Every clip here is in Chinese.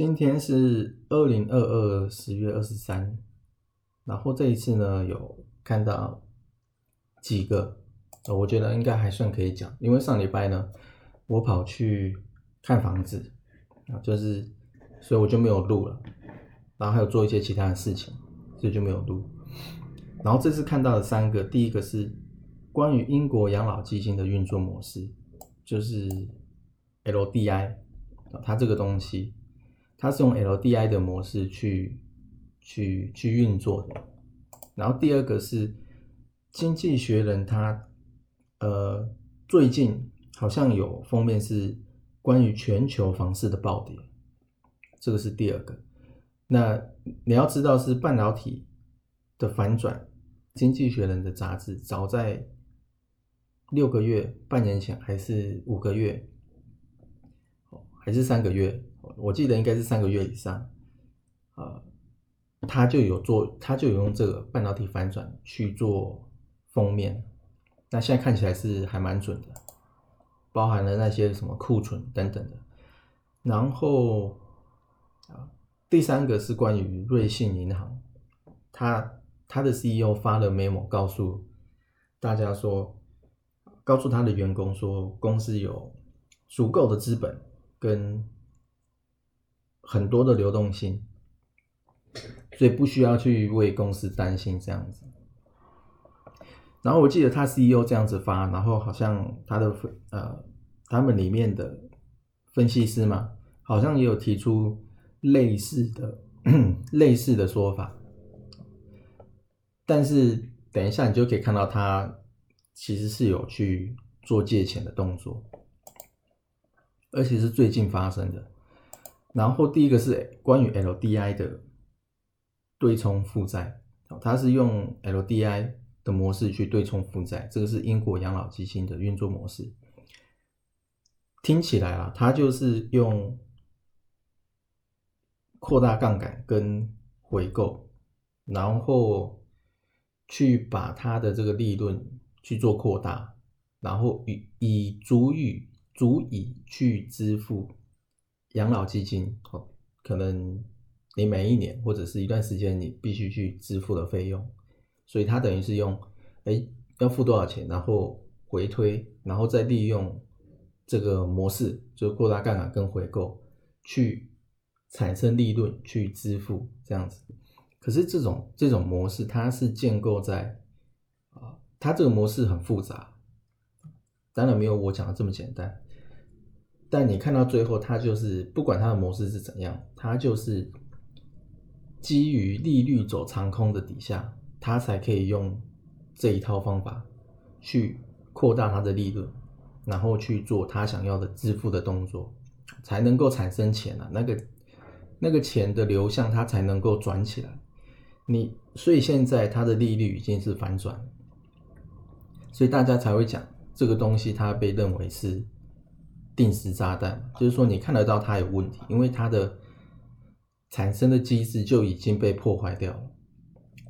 今天是二零二二十月二十三，然后这一次呢有看到几个，我觉得应该还算可以讲，因为上礼拜呢我跑去看房子啊，就是所以我就没有录了，然后还有做一些其他的事情，所以就没有录。然后这次看到的三个，第一个是关于英国养老基金的运作模式，就是 LDI，它这个东西。它是用 LDI 的模式去去去运作的，然后第二个是《经济学人》，它呃最近好像有封面是关于全球房市的暴跌，这个是第二个。那你要知道是半导体的反转，《经济学人》的杂志早在六个月、半年前还是五个月，还是三个月。我记得应该是三个月以上，呃，他就有做，他就有用这个半导体反转去做封面，那现在看起来是还蛮准的，包含了那些什么库存等等的。然后啊，第三个是关于瑞信银行，他他的 CEO 发了 memo 告诉大家说，告诉他的员工说，公司有足够的资本跟。很多的流动性，所以不需要去为公司担心这样子。然后我记得他 CEO 这样子发，然后好像他的呃他们里面的分析师嘛，好像也有提出类似的类似的说法。但是等一下你就可以看到他其实是有去做借钱的动作，而且是最近发生的。然后第一个是关于 LDI 的对冲负债，它是用 LDI 的模式去对冲负债，这个是英国养老基金的运作模式。听起来啊，它就是用扩大杠杆跟回购，然后去把它的这个利润去做扩大，然后以以足以足以去支付。养老基金哦，可能你每一年或者是一段时间你必须去支付的费用，所以它等于是用，哎，要付多少钱，然后回推，然后再利用这个模式，就扩大杠杆跟回购，去产生利润去支付这样子。可是这种这种模式，它是建构在啊，它这个模式很复杂，当然没有我讲的这么简单。但你看到最后，它就是不管它的模式是怎样，它就是基于利率走长空的底下，它才可以用这一套方法去扩大它的利润，然后去做它想要的支付的动作，才能够产生钱啊。那个那个钱的流向，它才能够转起来。你所以现在它的利率已经是反转，所以大家才会讲这个东西，它被认为是。定时炸弹，就是说你看得到它有问题，因为它的产生的机制就已经被破坏掉了。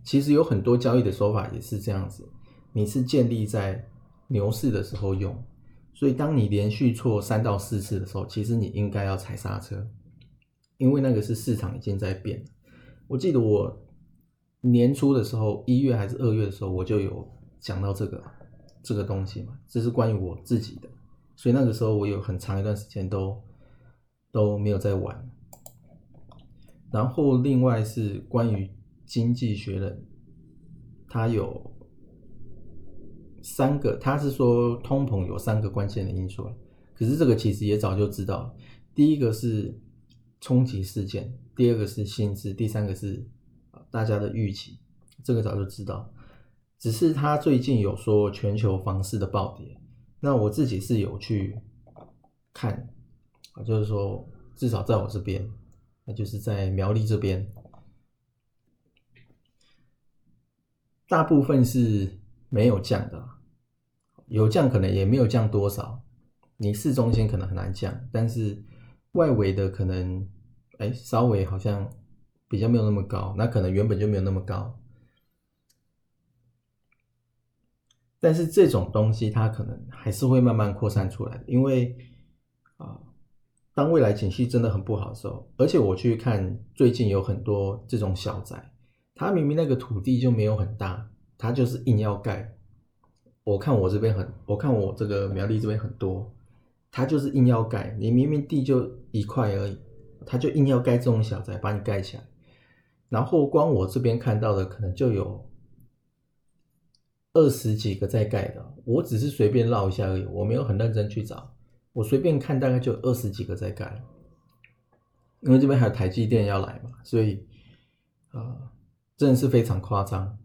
其实有很多交易的手法也是这样子，你是建立在牛市的时候用，所以当你连续错三到四次的时候，其实你应该要踩刹车，因为那个是市场已经在变。我记得我年初的时候，一月还是二月的时候，我就有讲到这个这个东西嘛，这是关于我自己的。所以那个时候我有很长一段时间都都没有在玩，然后另外是关于经济学的，他有三个，他是说通膨有三个关键的因素，可是这个其实也早就知道，第一个是冲击事件，第二个是薪资，第三个是大家的预期，这个早就知道，只是他最近有说全球房市的暴跌。那我自己是有去看啊，就是说，至少在我这边，那就是在苗栗这边，大部分是没有降的，有降可能也没有降多少。你市中心可能很难降，但是外围的可能，哎，稍微好像比较没有那么高，那可能原本就没有那么高。但是这种东西它可能还是会慢慢扩散出来的，因为啊，当未来景气真的很不好的时候，而且我去看最近有很多这种小宅，它明明那个土地就没有很大，它就是硬要盖。我看我这边很，我看我这个苗栗这边很多，它就是硬要盖。你明明地就一块而已，它就硬要盖这种小宅把你盖起来。然后光我这边看到的可能就有。二十几个在盖的，我只是随便绕一下而已，我没有很认真去找，我随便看大概就二十几个在盖，因为这边还有台积电要来嘛，所以啊，真的是非常夸张。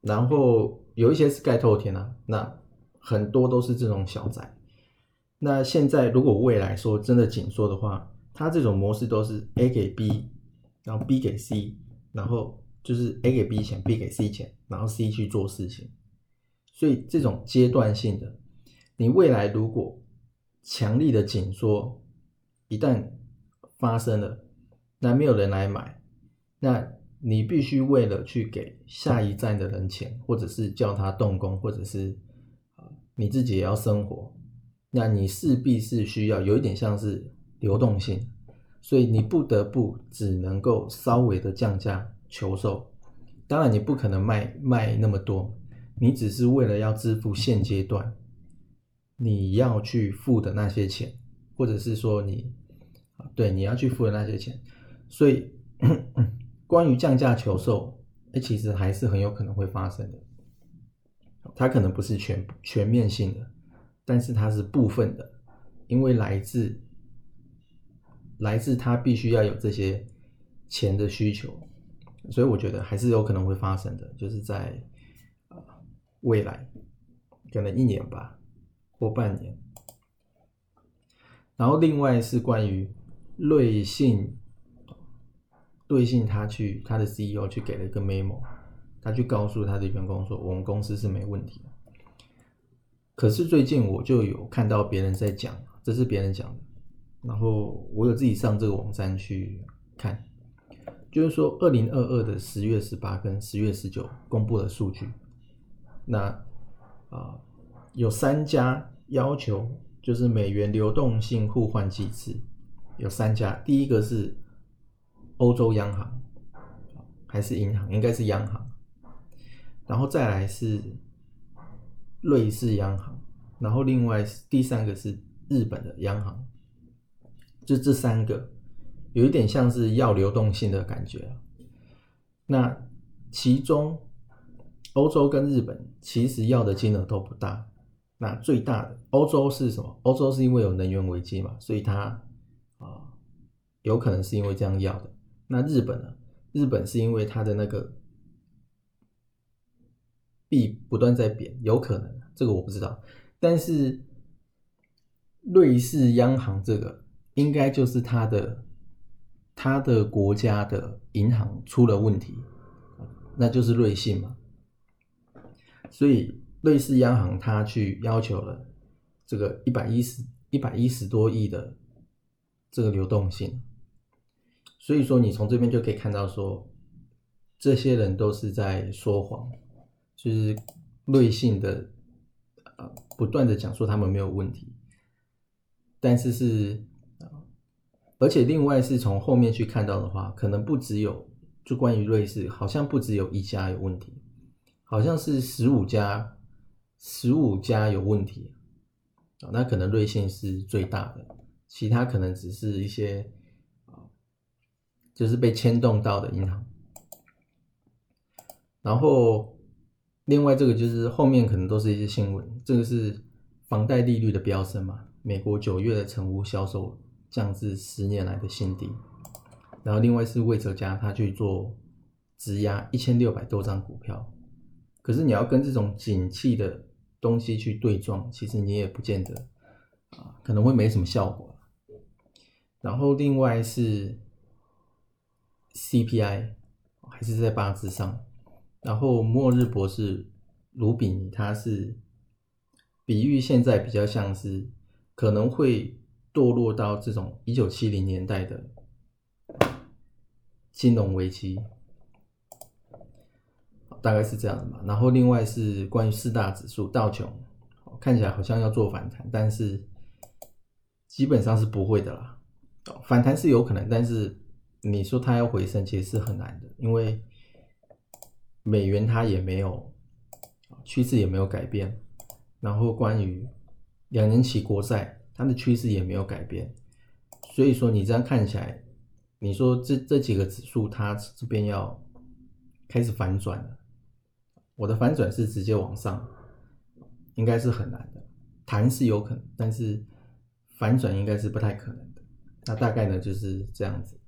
然后有一些是盖透天啊，那很多都是这种小宅。那现在如果未来说真的紧缩的话，它这种模式都是 A 给 B，然后 B 给 C，然后。就是 A 给 B 钱，B 给 C 钱，然后 C 去做事情，所以这种阶段性的，你未来如果强力的紧缩一旦发生了，那没有人来买，那你必须为了去给下一站的人钱，或者是叫他动工，或者是啊你自己也要生活，那你势必是需要有一点像是流动性，所以你不得不只能够稍微的降价。求售，当然你不可能卖卖那么多，你只是为了要支付现阶段你要去付的那些钱，或者是说你，对，你要去付的那些钱，所以关于降价求售，哎，其实还是很有可能会发生的，它可能不是全全面性的，但是它是部分的，因为来自来自它必须要有这些钱的需求。所以我觉得还是有可能会发生的，就是在未来可能一年吧或半年。然后另外是关于瑞信，瑞信他去他的 CEO 去给了一个 memo，他去告诉他的员工说我们公司是没问题的。可是最近我就有看到别人在讲，这是别人讲的，然后我有自己上这个网站去看。就是说，二零二二的十月十八跟十月十九公布的数据，那啊有三家要求，就是美元流动性互换机制，有三家，第一个是欧洲央行，还是银行？应该是央行，然后再来是瑞士央行，然后另外第三个是日本的央行，就这三个。有一点像是要流动性的感觉那其中欧洲跟日本其实要的金额都不大。那最大的欧洲是什么？欧洲是因为有能源危机嘛，所以它啊有可能是因为这样要的。那日本呢？日本是因为它的那个币不断在贬，有可能这个我不知道。但是瑞士央行这个应该就是它的。他的国家的银行出了问题，那就是瑞信嘛。所以瑞士央行他去要求了这个一百一十一百一十多亿的这个流动性。所以说你从这边就可以看到说，这些人都是在说谎，就是瑞信的啊不断的讲说他们没有问题，但是是。而且另外是从后面去看到的话，可能不只有就关于瑞士，好像不只有一家有问题，好像是十五家，十五家有问题啊。那可能瑞信是最大的，其他可能只是一些啊，就是被牵动到的银行。然后另外这个就是后面可能都是一些新闻，这个是房贷利率的飙升嘛，美国九月的成屋销售。降至十年来的新低，然后另外是魏哲家他去做质押一千六百多张股票，可是你要跟这种景气的东西去对撞，其实你也不见得啊，可能会没什么效果。然后另外是 CPI 还是在八字上，然后末日博士卢比尼他是比喻现在比较像是可能会堕落到这种一九七零年代的金融危机，大概是这样的嘛。然后另外是关于四大指数道琼，看起来好像要做反弹，但是基本上是不会的啦。反弹是有可能，但是你说它要回升，其实是很难的，因为美元它也没有趋势也没有改变，然后关于两年期国债，它的趋势也没有改变，所以说你这样看起来，你说这这几个指数它这边要开始反转了，我的反转是直接往上，应该是很难的，弹是有可能，但是反转应该是不太可能的。那大概呢就是这样子。